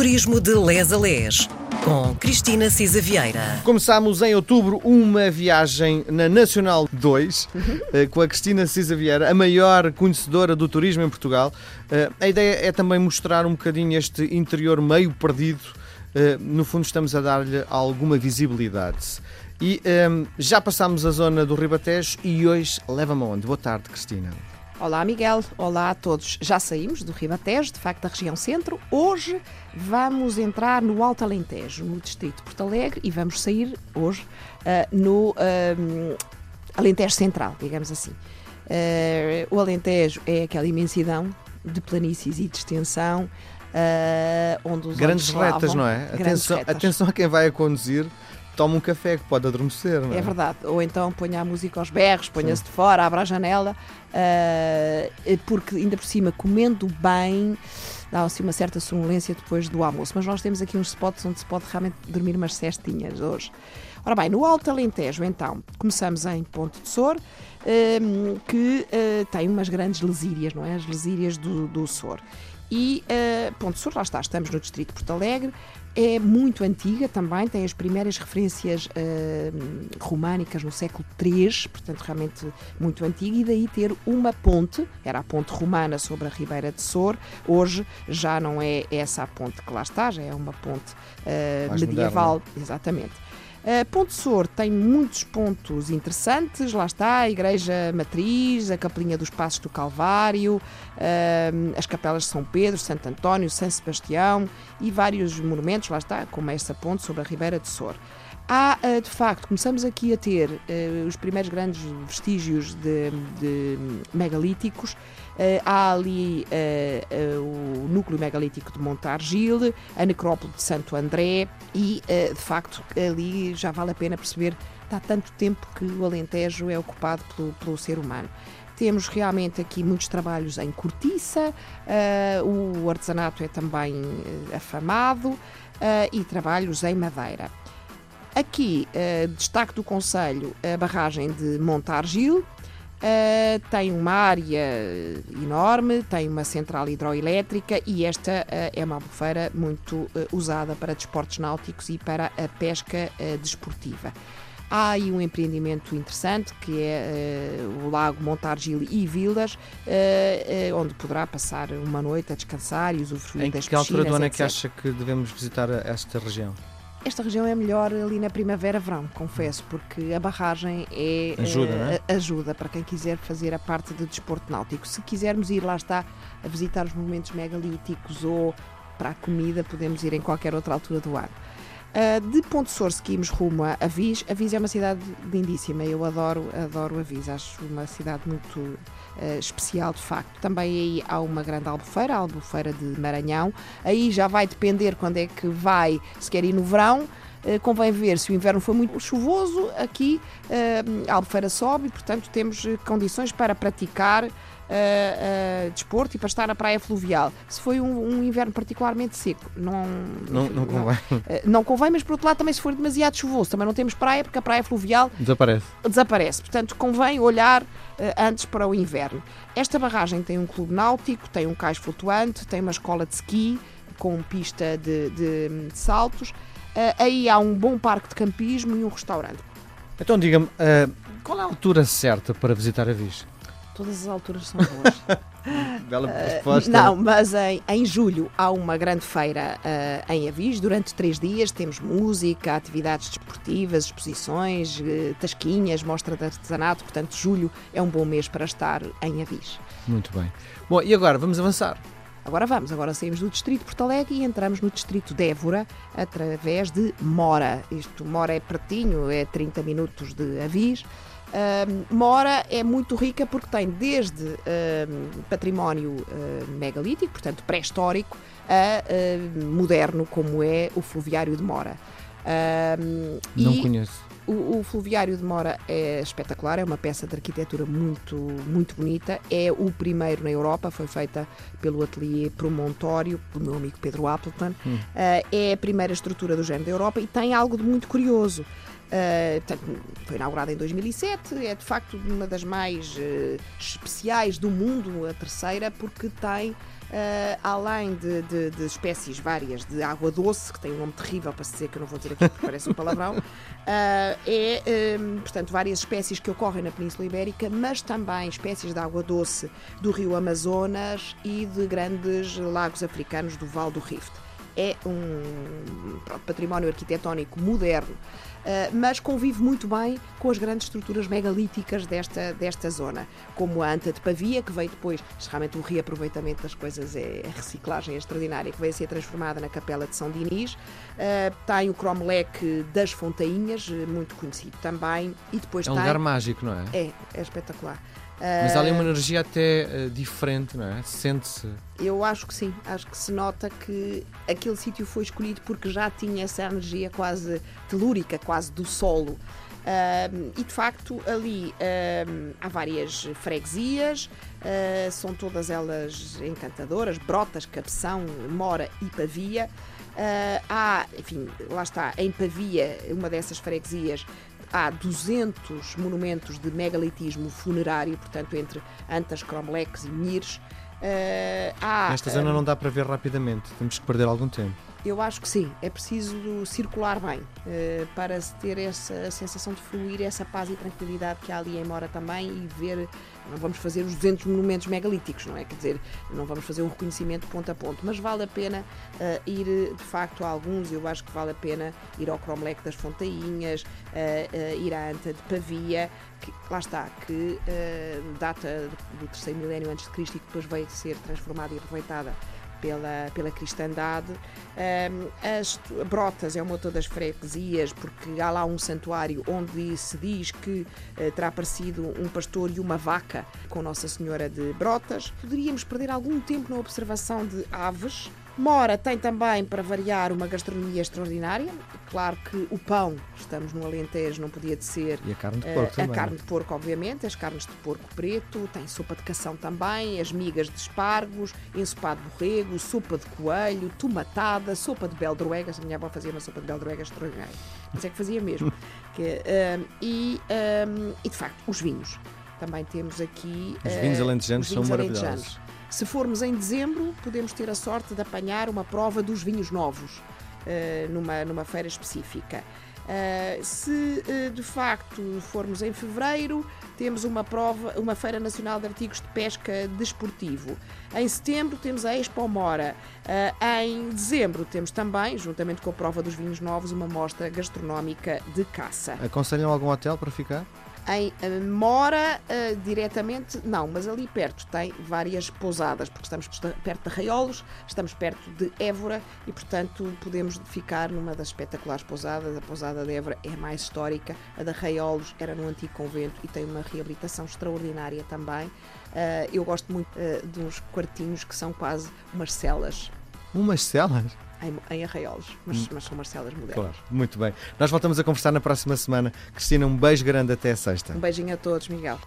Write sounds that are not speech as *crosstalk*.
Turismo de Les a Les, com Cristina Cisa Vieira. Começámos em outubro uma viagem na Nacional 2 eh, com a Cristina Cisa Vieira, a maior conhecedora do turismo em Portugal. Eh, A ideia é também mostrar um bocadinho este interior meio perdido. Eh, No fundo, estamos a dar-lhe alguma visibilidade. E já passámos a zona do Ribatejo e hoje leva-me aonde? Boa tarde, Cristina. Olá, Miguel. Olá a todos. Já saímos do Ribatejo, de facto, da região centro. Hoje vamos entrar no Alto Alentejo, no distrito de Porto Alegre, e vamos sair hoje ah, no ah, Alentejo Central, digamos assim. Ah, o Alentejo é aquela imensidão de planícies e de extensão. onde os Grandes retas, não é? Atenção, atenção a quem vai a conduzir, toma um café que pode adormecer, não é? É verdade. Ou então ponha a música aos berros, ponha-se de fora, abra a janela, ah, porque ainda por cima, comendo bem, dá assim uma certa sonolência depois do almoço. Mas nós temos aqui uns spots onde se pode realmente dormir umas cestinhas hoje. Ora bem, no Alto Alentejo, então, começamos em Ponte de Sor, hum, que eh, tem umas grandes lesírias, não é? As lesírias do, do Sor. E eh, Ponte de Sor, lá está, estamos no distrito de Porto Alegre, é muito antiga também, tem as primeiras referências eh, românicas no século III, portanto realmente muito antiga, e daí ter uma ponte, era a ponte romana sobre a Ribeira de Sor, hoje já não é essa a ponte que lá está, já é uma ponte Mais medieval, exatamente. Uh, Ponte Sor tem muitos pontos interessantes, lá está a Igreja Matriz, a Capelinha dos Passos do Calvário, uh, as capelas de São Pedro, Santo António, São Sebastião e vários monumentos, lá está, como essa ponte sobre a Ribeira de Sor. Há, uh, de facto, começamos aqui a ter uh, os primeiros grandes vestígios de, de megalíticos. Uh, há ali o núcleo megalítico de Montargil, a necrópole de Santo André e, de facto, ali já vale a pena perceber há tanto tempo que o Alentejo é ocupado pelo, pelo ser humano. Temos realmente aqui muitos trabalhos em cortiça, o artesanato é também afamado uh, e trabalhos em madeira. Aqui, uh, destaque do Conselho, a barragem de Montargil, Uh, tem uma área enorme, tem uma central hidroelétrica e esta uh, é uma albufeira muito uh, usada para desportos náuticos e para a pesca desportiva. Há aí um empreendimento interessante que é o Lago Montargil e Vilas, onde poderá passar uma noite a descansar e usufruir Em das que altura do ano é que acha que devemos visitar esta região? Esta região é melhor ali na primavera-verão, confesso, porque a barragem é, Ajuda, eh, é? ajuda para quem quiser fazer a parte de desporto náutico. Se quisermos ir lá está a visitar os monumentos megalíticos ou para a comida, podemos ir em qualquer outra altura do ano. Uh, de Ponte Sor seguimos rumo a Avis. Avis é uma cidade lindíssima, eu adoro, adoro Avis, acho uma cidade muito uh, especial de facto. Também aí há uma grande albufeira, a albufeira de Maranhão. Aí já vai depender quando é que vai, se quer ir no verão. Uh, convém ver se o inverno foi muito chuvoso, aqui a albufeira sobe e, portanto, temos condições para praticar uh, uh, desporto e para estar na praia fluvial. Se foi um, um inverno particularmente seco, não, Não, não convém. Uh, não convém, mas por outro lado também se for demasiado chuvoso, também não temos praia porque a praia fluvial Desaparece. desaparece. Portanto, convém olhar uh, antes para o inverno. Esta barragem tem um clube náutico, tem um cais flutuante, tem uma escola de ski com pista de, de- de saltos. Uh, aí há um bom parque de campismo e um restaurante. Então diga-me, eh, qual é a altura certa para visitar a Viz? Todas as alturas são boas. *laughs* Bela resposta. Não, mas em, em julho há uma grande feira eh, em Avis. Durante três dias temos música, atividades desportivas, exposições, eh, tasquinhas, mostra de artesanato. Portanto, julho é um bom mês para estar em Avis. Muito bem. Bom, e agora vamos avançar. Agora vamos, agora saímos do distrito de Porto Alegre e entramos no distrito de Évora através de Mora. Isto, Mora é pertinho, é 30 minutos de Avis. Ahm, Mora é muito rica porque tem desde ahm, património ahm, megalítico, portanto pré-histórico, a moderno, como é o fluviário de Mora. Não e- conheço. O, o Fluviário de Mora é espetacular, é uma peça de arquitetura muito, muito bonita. É o primeiro na Europa, foi feita pelo ateliê Promontório, do meu amigo Pedro Appleton. Eh, é a primeira estrutura do género da Europa e tem algo de muito curioso. Eh, foi inaugurada em 2007, é de facto uma das mais eh, especiais do mundo, a terceira, porque tem Uh, além de, de, de, espécies várias de água doce, que tem um nome terrível para se dizer, que eu não vou dizer aqui porque parece um palavrão, uh, é, um, portanto, várias espécies que ocorrem na Península Ibérica, mas também espécies de água doce do rio Amazonas e de grandes lagos africanos do Val do Rift é um património arquitetónico moderno, uh, mas convive muito bem com as grandes estruturas megalíticas desta, desta zona, como a Anta de Pavia, que veio depois, realmente o reaproveitamento das coisas é, a reciclagem extraordinária, que veio a ser transformada na Capela de São Dinis, uh, tem o Cromlech das Fontainhas, muito conhecido também, e depois é um tem... lugar mágico, não é? É, é espetacular. Mas há ali uma energia até uh, diferente, não é? Sente-se. Eu acho que sim, acho que se nota que aquele sítio foi escolhido porque já tinha essa energia quase telúrica, quase do solo. Uh, e de facto ali uh, há várias freguesias, uh, são todas elas encantadoras, Brotas, Cabeção, Mora e Pavia. há, enfim, lá está, em Pavia, uma dessas freguesias, há 200 monumentos de megalitismo funerário, portanto, entre Antas, Cromlex e Mires. Uh, há, Nesta zona uh, não dá para ver rapidamente, temos que perder algum tempo. Eu acho que sim, é preciso circular bem uh, para ter essa sensação de fluir, essa paz e tranquilidade que há ali em Mora também e ver. Não vamos fazer os 200 monumentos megalíticos, não é? Quer dizer, não vamos fazer um reconhecimento ponto a ponto, mas vale a pena uh, ir de facto a alguns. Eu acho que vale a pena ir ao Cromlech das Fontainhas, uh, ir à Anta de Pavia, que lá está, que data do terceiro milénio antes de Cristo e que depois veio ser transformada e aproveitada pela, pela cristandade. As Brotas é uma das freguesias, porque há lá um santuário onde se diz que uh, terá aparecido um pastor e uma vaca com Nossa Senhora de Brotas. Poderíamos perder algum tempo na observação de aves, Mora tem também, para variar, uma gastronomia extraordinária. Claro que o pão, estamos no Alentejo, não podia de ser. E a carne de porco uh, também. A carne de porco, obviamente, as carnes de porco preto, tem sopa de cação também, as migas de espargos, ensopado de borrego, sopa de coelho, tomatada, sopa de beldroegas. A minha avó fazia uma sopa de beldroegas extraordinária. Mas é que fazia mesmo. *laughs* que, uh, e, uh, e, de facto, os vinhos. Também temos aqui. Os vinhos alentejanos são maravilhosos. Se formos em dezembro, podemos ter a sorte de apanhar uma prova dos vinhos novos uh, numa, numa feira específica. Uh, se uh, de facto formos em fevereiro, temos uma prova, uma feira nacional de artigos de pesca desportivo. Em setembro temos a Expo Mora. Uh, em dezembro temos também, juntamente com a prova dos vinhos novos, uma mostra gastronómica de caça. Aconselham algum hotel para ficar? Em Mora, uh, diretamente, não, mas ali perto tem várias pousadas, porque estamos perto de Arraiolos, estamos perto de Évora e, portanto, podemos ficar numa das espetaculares pousadas. A pousada de Évora é mais histórica, a de Arraiolos era no antigo convento e tem uma reabilitação extraordinária também. Uh, eu gosto muito uh, uns quartinhos que são quase umas celas. Umas celas? em, em Arraiolos, mas, hum. mas são Marcelas modernas. Claro, muito bem. Nós voltamos a conversar na próxima semana. Cristina, um beijo grande até a sexta. Um beijinho a todos, Miguel.